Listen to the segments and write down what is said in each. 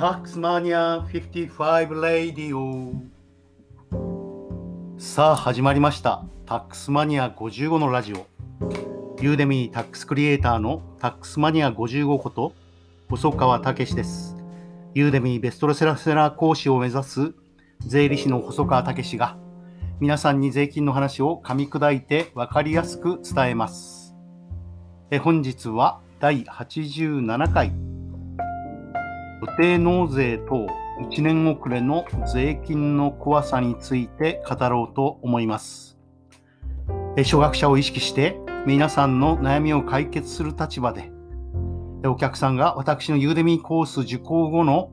タックスマニア55レディオさあ始まりました。タックスマニア55のラジオ。ユーデミータックスクリエイターのタックスマニア55こと細川武です。ユーデミーベストセラー講師を目指す税理士の細川武が皆さんに税金の話を噛み砕いて分かりやすく伝えます。え本日は第87回。予定納税等1年遅れの税金の怖さについて語ろうと思います。初学者を意識して皆さんの悩みを解決する立場でお客さんが私のユーデミーコース受講後の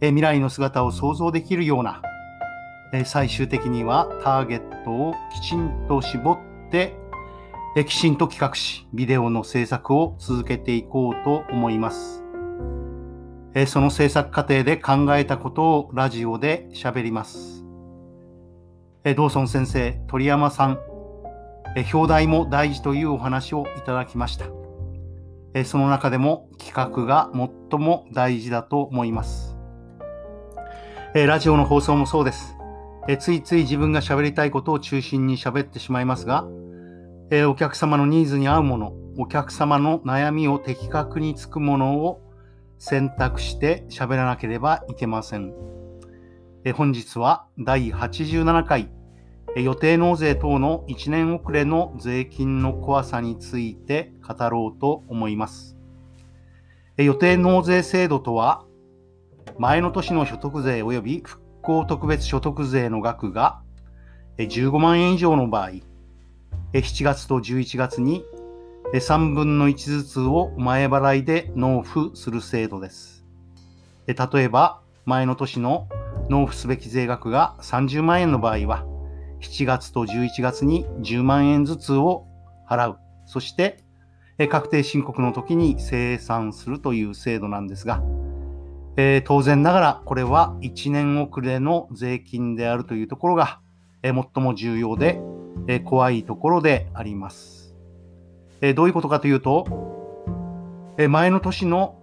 未来の姿を想像できるような最終的にはターゲットをきちんと絞ってきちんと企画しビデオの制作を続けていこうと思います。その制作過程で考えたことをラジオで喋ります。ドーソン先生、鳥山さん、表題も大事というお話をいただきました。その中でも企画が最も大事だと思います。ラジオの放送もそうです。ついつい自分が喋りたいことを中心に喋ってしまいますが、お客様のニーズに合うもの、お客様の悩みを的確につくものを選択して喋らなければいけません。え本日は第87回予定納税等の1年遅れの税金の怖さについて語ろうと思います。予定納税制度とは前の年の所得税及び復興特別所得税の額が15万円以上の場合、7月と11月に3分の1ずつを前払いで納付する制度です。例えば、前の年の納付すべき税額が30万円の場合は、7月と11月に10万円ずつを払う。そして、確定申告の時に清算するという制度なんですが、えー、当然ながらこれは1年遅れの税金であるというところが、えー、最も重要で、えー、怖いところであります。えどういうことかというと、え前の年の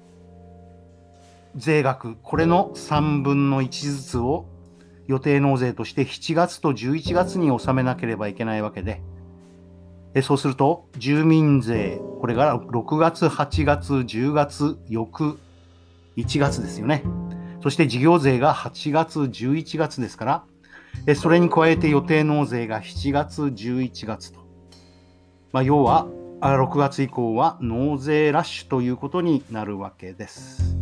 税額、これの3分の1ずつを予定納税として7月と11月に納めなければいけないわけで、えそうすると住民税、これが6月、8月、10月、翌1月ですよね。そして事業税が8月、11月ですから、えそれに加えて予定納税が7月、11月と。まあ、要は6月以降は納税ラッシュということになるわけです。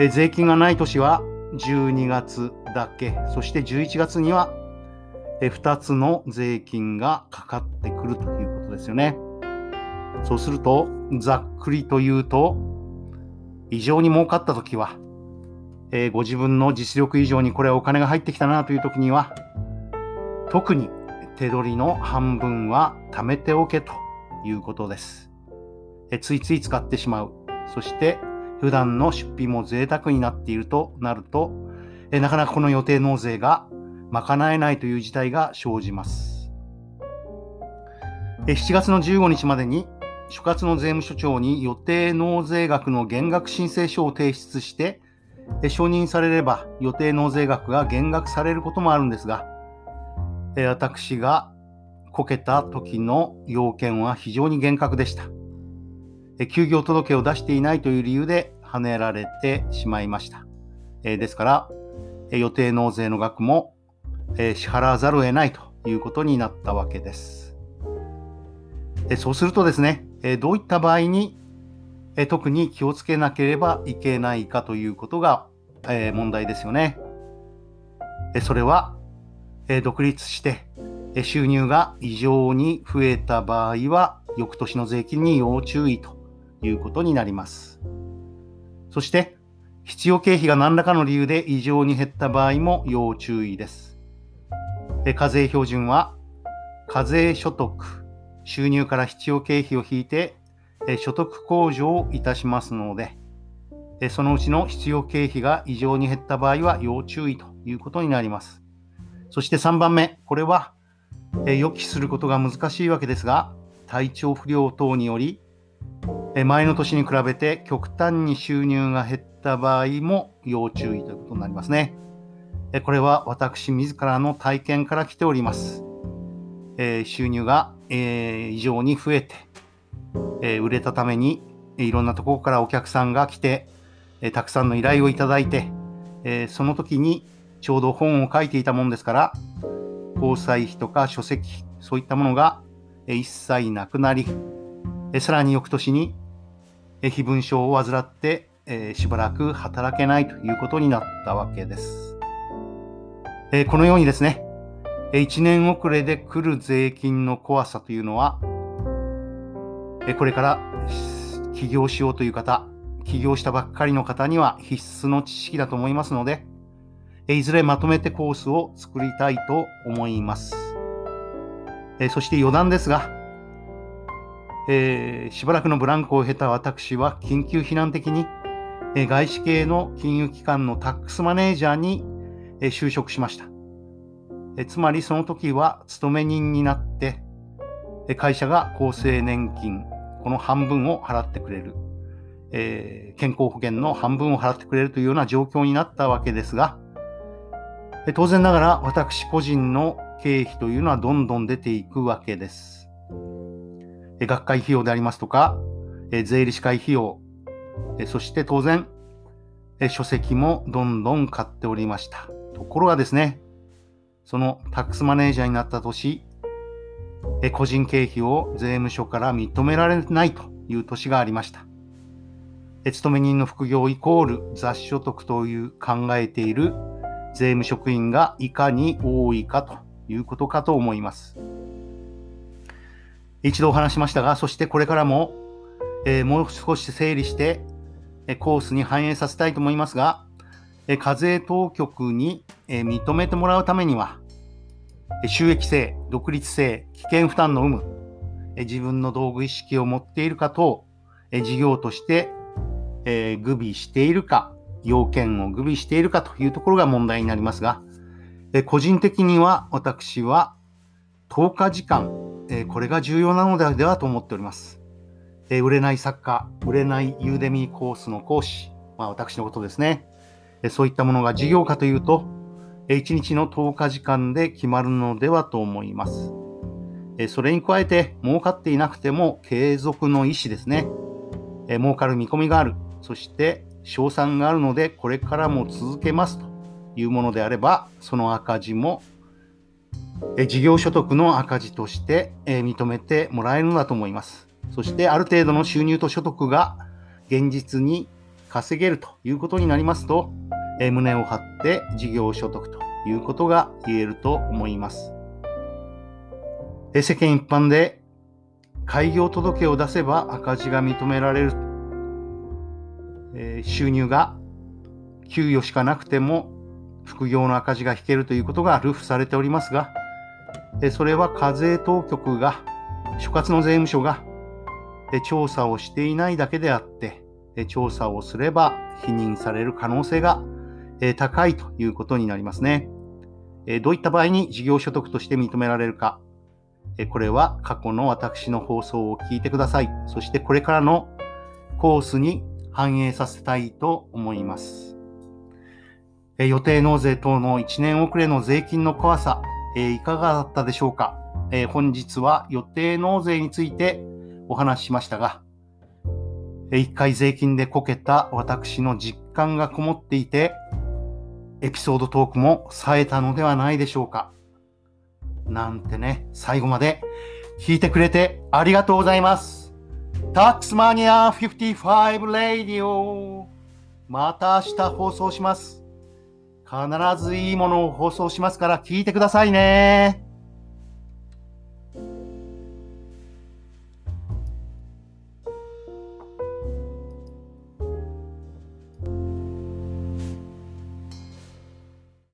え税金がない年は12月だけ、そして11月にはえ2つの税金がかかってくるということですよね。そうすると、ざっくりと言うと、異常に儲かった時は、えー、ご自分の実力以上にこれはお金が入ってきたなという時には、特に手取りの半分は貯めておけということです。えついつい使ってしまう。そして普段の出費も贅沢になっているとなると、えなかなかこの予定納税が賄えないという事態が生じます。え7月の15日までに所轄の税務署長に予定納税額の減額申請書を提出して承認されれば予定納税額が減額されることもあるんですが私がこけた時の要件は非常に厳格でした。休業届を出していないという理由で跳ねられてしまいました。ですから、予定納税の額も支払わざるを得ないということになったわけです。そうするとですね、どういった場合に特に気をつけなければいけないかということが問題ですよね。それは独立して収入が異常に増えた場合は、翌年の税金に要注意ということになります。そして、必要経費が何らかの理由で異常に減った場合も要注意です。課税標準は、課税所得、収入から必要経費を引いて、所得控除をいたしますので、そのうちの必要経費が異常に減った場合は要注意ということになります。そして3番目、これはえ予期することが難しいわけですが、体調不良等により、前の年に比べて極端に収入が減った場合も要注意ということになりますね。これは私自らの体験から来ております。収入が異常に増えて、売れたためにいろんなところからお客さんが来て、たくさんの依頼をいただいて、その時にちょうど本を書いていたもんですから、交際費とか書籍、そういったものが一切なくなり、さらに翌年に非分症を患って、しばらく働けないということになったわけです。このようにですね、1年遅れで来る税金の怖さというのは、これから起業しようという方、起業したばっかりの方には必須の知識だと思いますので、いずれまとめてコースを作りたいと思います。えそして余談ですが、えー、しばらくのブランクを経た私は緊急避難的に、え、外資系の金融機関のタックスマネージャーに、え、就職しました、えつまりその時は勤め人になって、え会社が厚生年金この半分を払ってくれる、え健康保険の半分を払ってくれるというような状況になったわけですが、当然ながら私個人の経費というのはどんどん出ていくわけです。学会費用でありますとか、税理士会費用、そして当然、書籍もどんどん買っておりました。ところがですね、そのタックスマネージャーになった年、個人経費を税務署から認められないという年がありました。勤め人の副業イコール雑所得という考えている税務職員がいかに多いかということかと思います。一度お話しましたが、そしてこれからも、えー、もう少し整理して、えコースに反映させたいと思いますが、え課税当局に、え認めてもらうためには、収益性、独立性、危険負担の有無、え自分の道具意識を持っているかと、え事業として、え具備しているか、要件を具備しているかというところが問題になりますが、え個人的には私は10日時間え、これが重要なのではと思っております。え、売れない作家、売れないユーデミーコースの講師、まあ私のことですね。え、そういったものが事業かというと、え、1日の10日時間で決まるのではと思います。え、それに加えて、儲かっていなくても継続の意思ですね。え、儲かる見込みがある。そして、賞賛があるので、これからも続けますというものであれば、その赤字も事業所得の赤字として認めてもらえるのだと思います。そしてある程度の収入と所得が現実に稼げるということになりますと、え胸を張って事業所得ということが言えると思います。え世間一般で開業届を出せば赤字が認められる。え収入が給与しかなくても副業の赤字が引けるということがルフされておりますが、それは課税当局が、所轄の税務署が調査をしていないだけであって、調査をすれば否認される可能性が高いということになりますね。どういった場合に事業所得として認められるか。これは過去の私の放送を聞いてください。そしてこれからのコースに反映させたいと思います。え予定納税等の1年遅れの税金の怖さ、え、いかがだったでしょうか、え、本日は予定納税についてお話ししましたが、一回税金でこけた私の実感がこもっていて、エピソードトークも冴えたのではないでしょうか？なんてね、最後まで聞いてくれてありがとうございます。タックスマニア55レディオまた明日放送します。必ずいいものを放送しますから聞いてくださいね。